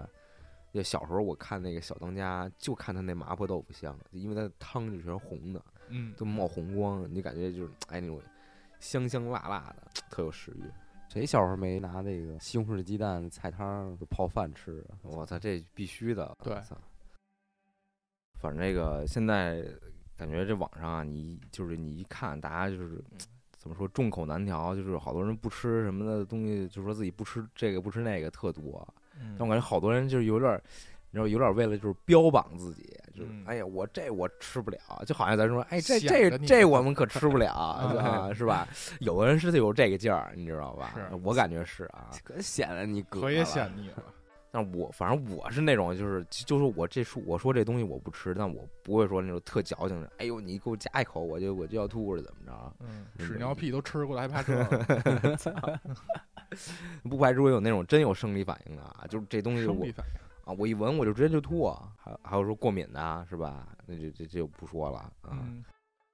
就小时候我看那个小当家，就看他那麻婆豆腐香，因为他的汤就全是红的，嗯，都冒红光，你感觉就是哎那种香香辣辣的，特有食欲。谁小时候没拿那个西红柿鸡蛋菜汤泡饭吃啊？我操，这必须的！对我操，反正这个现在感觉这网上啊，你就是你一看，大家就是怎么说众口难调，就是好多人不吃什么的东西，就说自己不吃这个不吃那个特多。嗯但我感觉好多人就是有点儿，你知道，有点儿为了就是标榜自己，就就是嗯哎呀，我这我吃不了，就好像咱说，哎，这显这这我们可吃不了 是吧？有的人是有这个劲儿，你知道吧是？我感觉是啊，可显得你哥可也了显腻 了。但我反正我是那种，就是就是我这说我说这东西我不吃，但我不会说那种特矫情的。哎呦，你给我夹一口，我就我就要吐了，怎么着？屎尿屁都吃过了，还怕这 个？不排除有那种真有生理反应的啊，就是这东西我生理反应。啊，我一闻我就直接就吐啊。还还有说过敏的啊是吧？那就这这就不说了啊。嗯，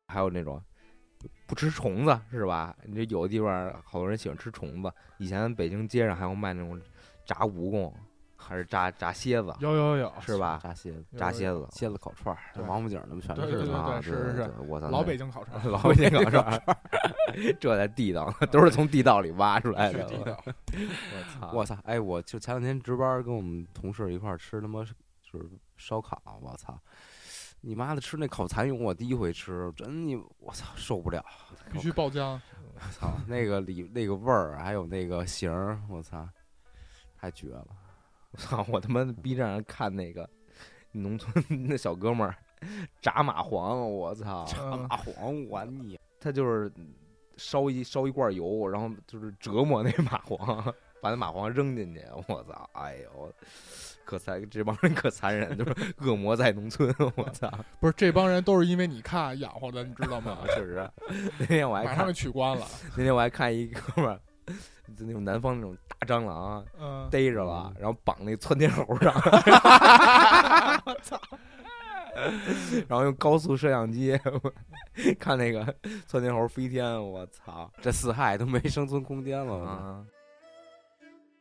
还有那种不吃虫子是吧？你这有的地方好多人喜欢吃虫子，以前北京街上还有卖那种炸蜈蚣，还是炸炸蝎子，有有有，是吧？炸蝎子、炸蝎子，蝎子烤串儿，就王府井那么全对对对是嘛啊，是是是我操，老北京烤串儿，老北京烤串儿，这才地道，都是从地道里挖出来的。我操！我操！哎，我就前两天值班，跟我们同事一块儿吃他妈就是烧烤，我操！你妈的吃那烤蚕蛹，我第一回吃，真你我操受不了！必须爆浆。我操，那个里那个味儿，还有那个形儿，我操，太绝了！我操！我他妈 B 站上看那个农村 那小哥们儿炸蚂蟥，我操！炸蚂蟥，我你他就是烧一烧一罐油，然后就是折磨那蚂蟥，把那蚂蟥扔进去。我操！哎呦，可残，这帮人可残忍，就是恶魔在农村。我操！不是这帮人都是因为你看养活的，你知道吗？确实，那天我还看马上就，取关了。那天我还看一哥们儿，就那种南方那种大蟑螂啊嗯，逮着了，然后绑那窜天猴上，我操！然后用高速摄像机 看那个窜天猴飞天，我操！这四害都没生存空间了。啊，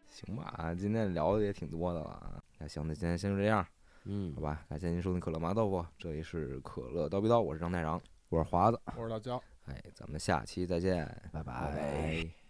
行吧，今天聊的也挺多的了啊。那行，那今天先就这样，嗯好，吧？感谢您收听可乐麻豆腐，这里是可乐叨逼叨，我是张太长。我是华子，我是老焦。哎，咱们下期再见，拜拜拜